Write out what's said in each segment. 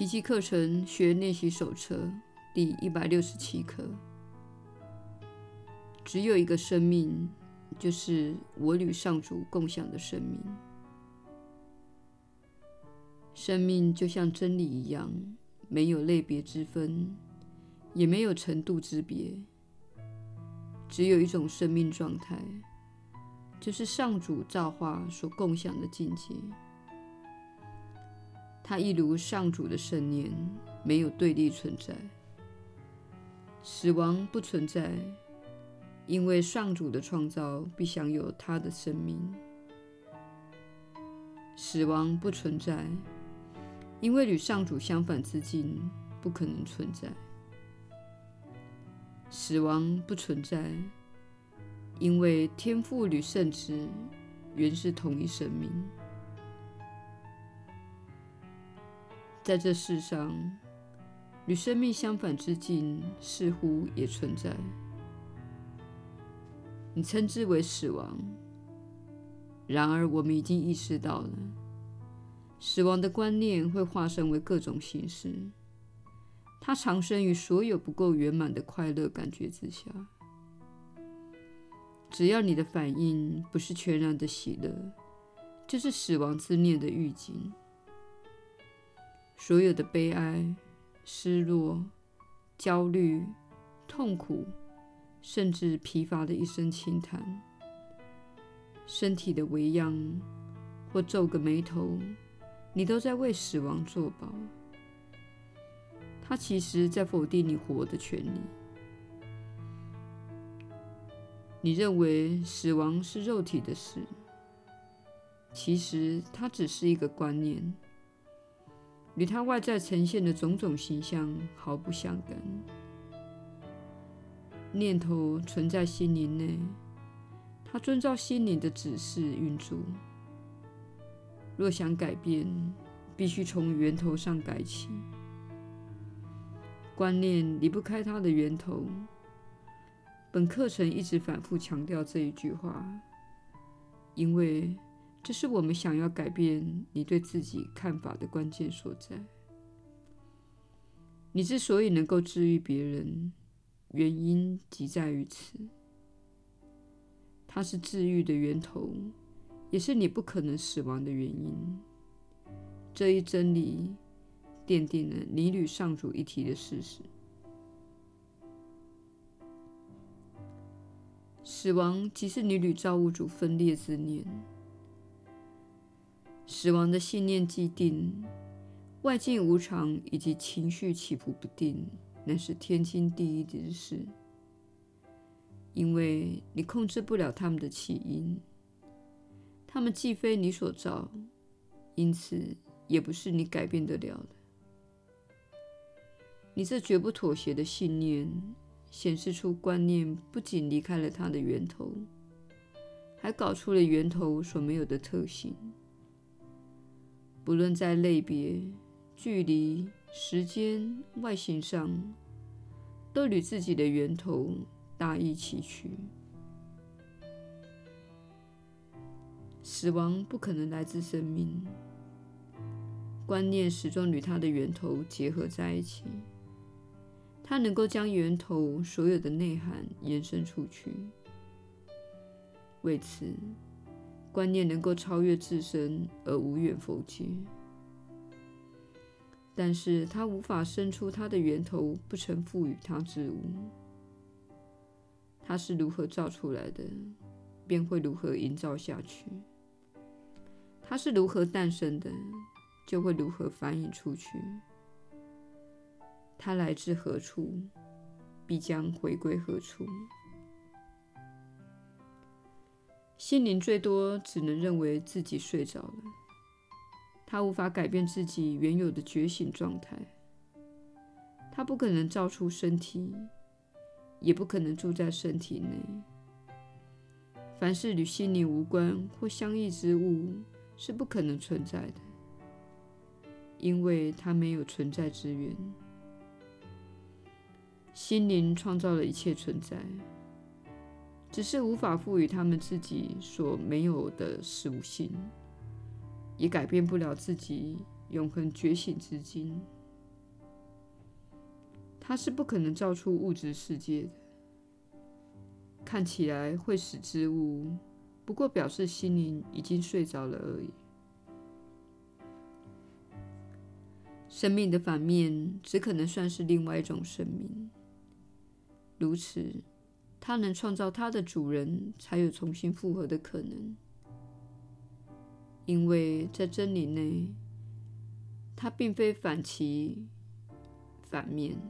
奇迹课程学练习手册第一百六十七课。只有一个生命，就是我与上主共享的生命。生命就像真理一样，没有类别之分，也没有程度之别。只有一种生命状态，就是上主造化所共享的境界。它一如上主的圣念，没有对立存在。死亡不存在，因为上主的创造必享有他的生命。死亡不存在，因为与上主相反之境不可能存在。死亡不存在，因为天赋与圣子原是同一生命。在这世上，与生命相反之境似乎也存在。你称之为死亡，然而我们已经意识到了，死亡的观念会化身为各种形式。它藏身于所有不够圆满的快乐感觉之下。只要你的反应不是全然的喜乐，就是死亡之念的预警。所有的悲哀、失落、焦虑、痛苦，甚至疲乏的一声轻叹，身体的微恙或皱个眉头，你都在为死亡作保。它其实在否定你活的权利。你认为死亡是肉体的事，其实它只是一个观念。与他外在呈现的种种形象毫不相干。念头存在心灵内，它遵照心灵的指示运作。若想改变，必须从源头上改起。观念离不开它的源头。本课程一直反复强调这一句话，因为，这是我们想要改变你对自己看法的关键所在。你之所以能够治愈别人，原因即在于此。它是治愈的源头，也是你不可能死亡的原因。这一真理奠定了你与上主一体的事实。死亡即是你与造物主分裂之念。死亡的信念既定，外境无常以及情绪起伏不定，乃是天经地义之事。因为你控制不了他们的起因，他们既非你所造，因此也不是你改变得了的。你这绝不妥协的信念，显示出观念不仅离开了它的源头，还搞出了源头所没有的特性。不论在类别、距离、时间、外形上，都与自己的源头大异其趣。死亡不可能来自生命，观念始终与它的源头结合在一起。它能够将源头所有的内涵延伸出去，为此，观念能够超越自身而无远弗届，但是它无法生出它的源头不曾赋予它之物。它是如何造出来的，便会如何营造下去；它是如何诞生的，就会如何繁衍出去。它来自何处，必将回归何处。心灵最多只能认为自己睡着了，他无法改变自己原有的觉醒状态。他不可能造出身体，也不可能住在身体内。凡是与心灵无关或相异之物是不可能存在的，因为它没有存在之源。心灵创造了一切存在。只是无法赋予他们自己所没有的属性，也改变不了自己永恒觉醒之境。它是不可能造出物质世界的。看起来会使之物，不过表示心灵已经睡着了而已。生命的反面，只可能算是另外一种生命。如此，它能创造它的主人，才有重新复合的可能。因为在真理内，它并非反其反面。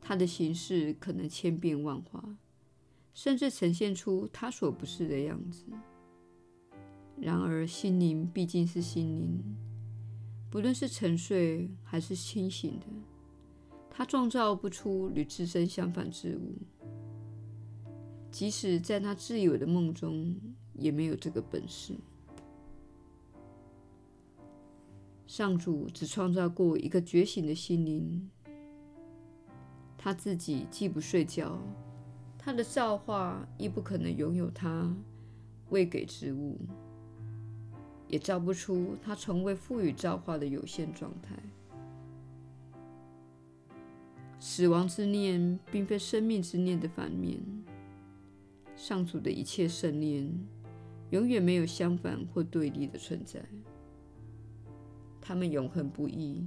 它的形式可能千变万化，甚至呈现出它所不是的样子。然而，心灵毕竟是心灵，不论是沉睡还是清醒的，他创造不出与自身相反之物。即使在他自以为的梦中，也没有这个本事。上主只创造过一个觉醒的心灵。他自己既不睡觉，他的造化亦不可能拥有他未给之物，也造不出他从未赋予造化的有限状态。死亡之念并非生命之念的反面。上主的一切圣念永远没有相反或对立的存在，他们永恒不异。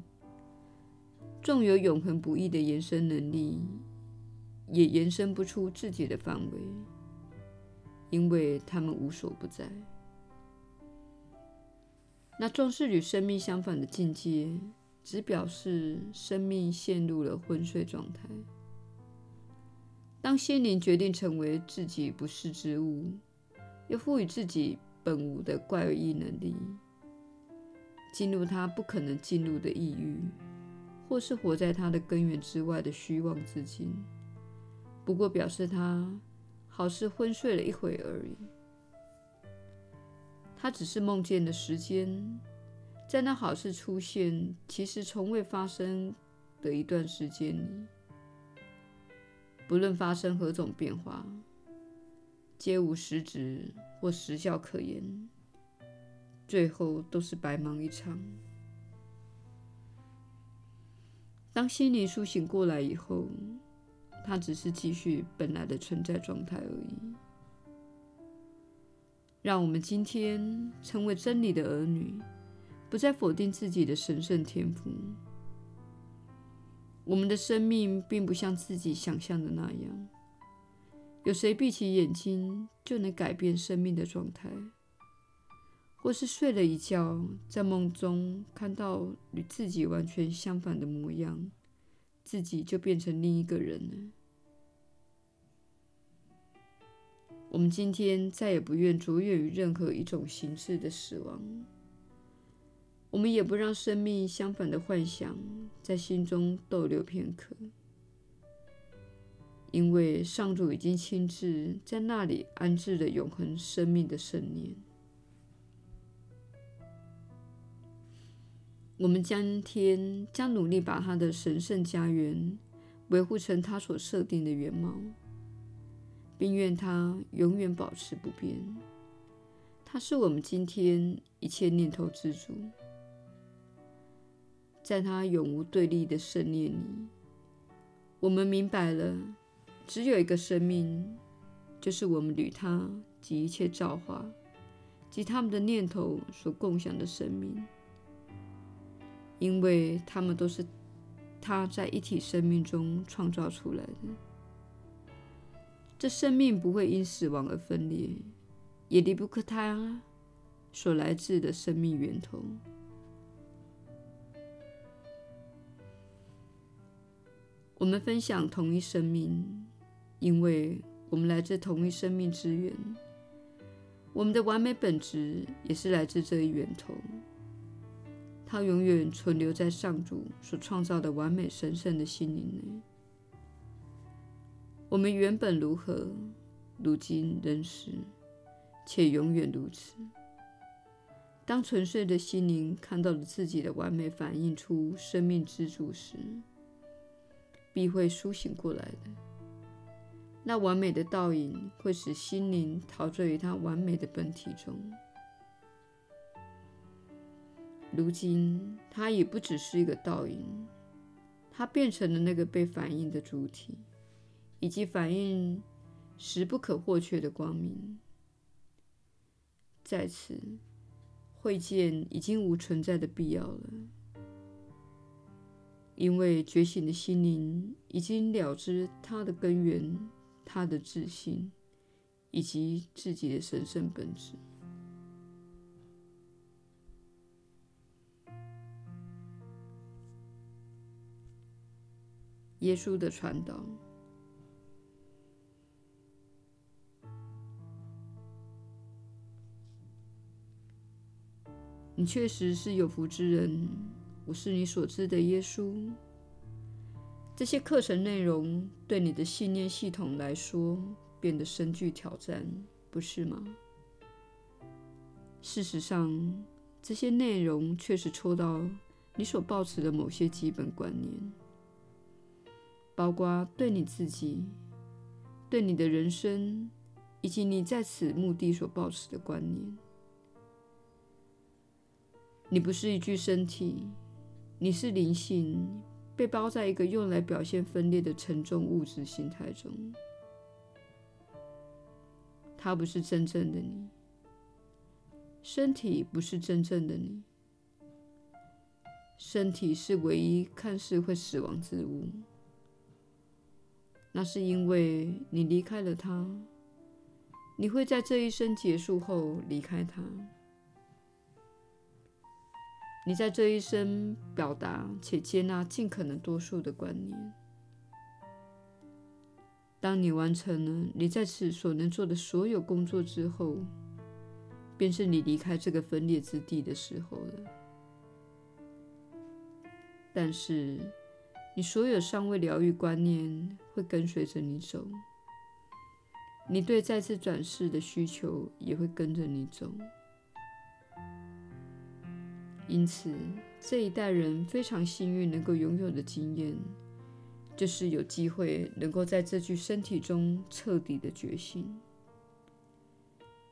纵有永恒不异的延伸能力，也延伸不出自己的范围，因为他们无所不在。那纵是与生命相反的境界，只表示生命陷入了昏睡状态。当心灵决定成为自己不是之物，又赋予自己本无的怪异能力，进入他不可能进入的异域。或是活在他的根源之外的虚妄之境，不过表示他好似昏睡了一会而已。他只是梦见的时间，在那好事出现，其实从未发生的一段时间里，不论发生何种变化，皆无实质或实效可言，最后都是白忙一场。当心灵苏醒过来以后，它只是继续本来的存在状态而已。让我们今天成为真理的儿女，不再否定自己的神圣天赋。我们的生命并不像自己想象的那样，有谁闭起眼睛就能改变生命的状态？或是睡了一觉，在梦中看到与自己完全相反的模样，自己就变成另一个人了。我们今天再也不愿着眼于任何一种形式的死亡，我们也不让生命相反的幻想在心中逗留片刻，因为上主已经亲自在那里安置了永恒生命的圣念。我们今天将努力把他的神圣家园维护成他所设定的原貌，并愿他永远保持不变。他是我们今天一切念头之主，在他永无对立的圣念里，我们明白了，只有一个生命，就是我们与他及一切造化及他们的念头所共享的生命。因为他们都是他在一体生命中创造出来的，这生命不会因死亡而分裂，也离不开他所来自的生命源头。我们分享同一生命，因为我们来自同一生命之源，我们的完美本质也是来自这一源头。它永远存留在上主所创造的完美神圣的心灵内。我们原本如何，如今仍是，且永远如此。当纯粹的心灵看到了自己的完美反映出生命之主时，必会苏醒过来的。那完美的倒影会使心灵陶醉于它完美的本体中。如今，它已不只是一个倒影，它变成了那个被反映的主体，以及反映时不可或缺的光明。在此，会见已经无存在的必要了，因为觉醒的心灵已经了知它的根源、它的自信，以及自己的神圣本质。耶稣的传导。你确实是有福之人，我是你所知的耶稣。这些课程内容对你的信念系统来说变得深具挑战，不是吗？事实上，这些内容确实戳到你所抱持的某些基本观念，包括对你自己、对你的人生以及你在此目的所抱持的观念。你不是一具身体，你是灵性，被包在一个用来表现分裂的沉重物质形态中。它不是真正的你，身体不是真正的你，身体是唯一看似会死亡之物。那是因为你离开了它，你会在这一生结束后离开它。你在这一生表达且接纳尽可能多数的观念。当你完成了你在此所能做的所有工作之后，便是你离开这个分裂之地的时候了。但是，你所有尚未疗愈观念会跟随着你走，你对再次转世的需求也会跟着你走。因此，这一代人非常幸运能够拥有的经验，就是有机会能够在这具身体中彻底的觉醒，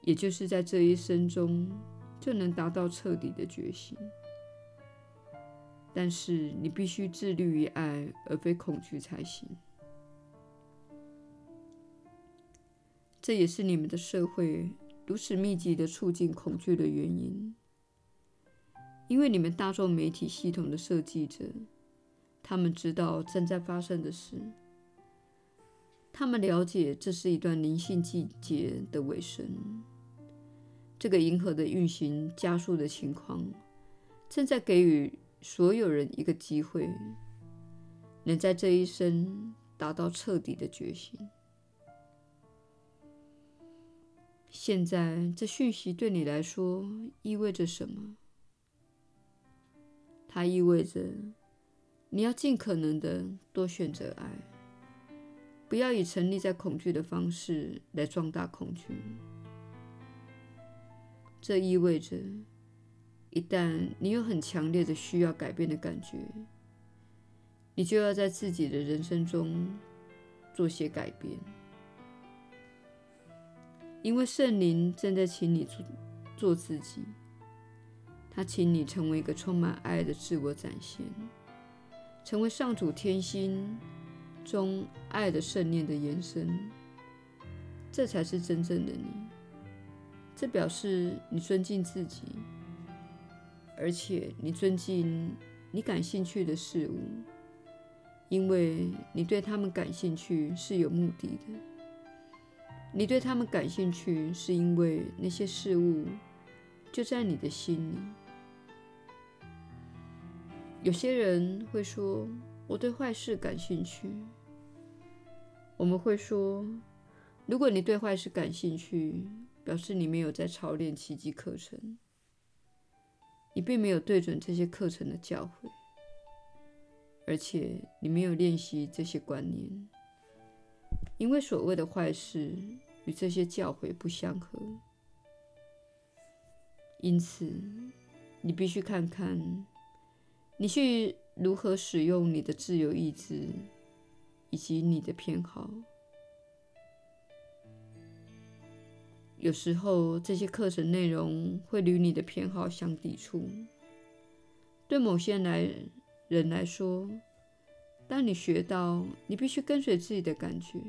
也就是在这一生中就能达到彻底的觉醒。但是，你必须自律于爱，而非恐惧才行。这也是你们的社会如此密集的促进恐惧的原因。因为你们大众媒体系统的设计者，他们知道正在发生的事，他们了解这是一段灵性季节的尾声。这个银河的运行加速的情况，正在给予所有人一个机会，能在这一生达到彻底的觉醒。现在，这讯息对你来说意味着什么？它意味着你要尽可能的多选择爱，不要以沉溺在恐惧的方式来壮大恐惧。这意味着，一旦你有很强烈的需要改变的感觉，你就要在自己的人生中做些改变，因为圣灵正在请你做做自己。他请你成为一个充满爱的自我展现，成为上主天心中爱的圣念的延伸，这才是真正的你。这表示你尊敬自己，而且你尊敬你感兴趣的事物，因为你对他们感兴趣是有目的的。你对他们感兴趣，是因为那些事物就在你的心里。有些人会说：“我对坏事感兴趣。”我们会说：“如果你对坏事感兴趣，表示你没有在操练奇迹课程，你并没有对准这些课程的教诲，而且你没有练习这些观念，因为所谓的坏事与这些教诲不相合。因此，你必须看看。”你去如何使用你的自由意志，以及你的偏好？有时候这些课程内容会与你的偏好相抵触。对某些来人来说，当你学到你必须跟随自己的感觉，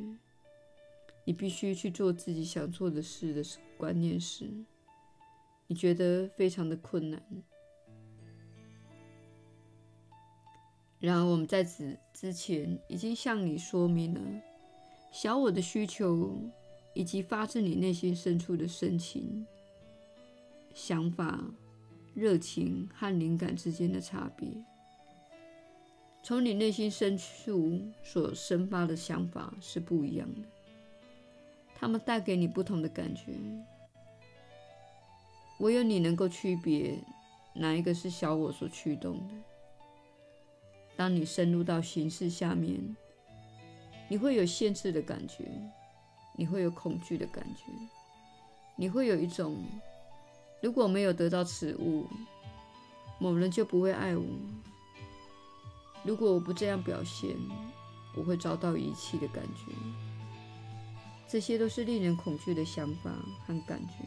你必须去做自己想做的事的观念时，你觉得非常的困难。然而，我们在此之前已经向你说明了小我的需求，以及发自你内心深处的深情、想法、热情和灵感之间的差别。从你内心深处所生发的想法是不一样的，它们带给你不同的感觉。唯有你能够区别哪一个是小我所驱动的。当你深入到形式下面，你会有限制的感觉，你会有恐惧的感觉，你会有一种如果没有得到此物，某人就不会爱我；如果我不这样表现，我会遭到遗弃的感觉。这些都是令人恐惧的想法和感觉。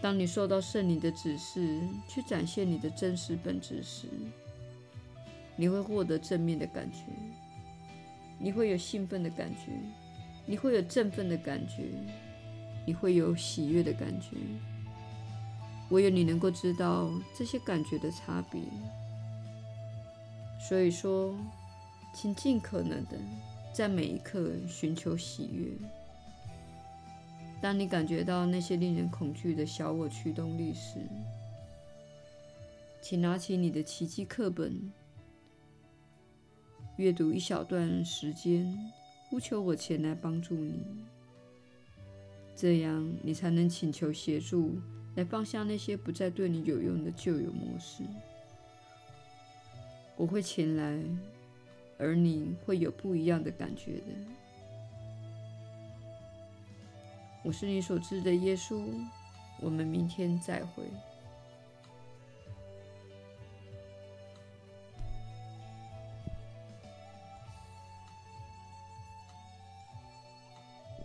当你受到圣灵的指示去展现你的真实本质时，你会获得正面的感觉，你会有兴奋的感觉，你会有振奋的感觉，你会有喜悦的感觉。唯有你能够知道这些感觉的差别。所以说，请尽可能的在每一刻寻求喜悦。当你感觉到那些令人恐惧的小我驱动力时，请拿起你的奇迹课本。阅读一小段时间，呼求我前来帮助你，这样你才能请求协助，来放下那些不再对你有用的旧有模式。我会前来，而你会有不一样的感觉的。我是你所知的耶稣，我们明天再会。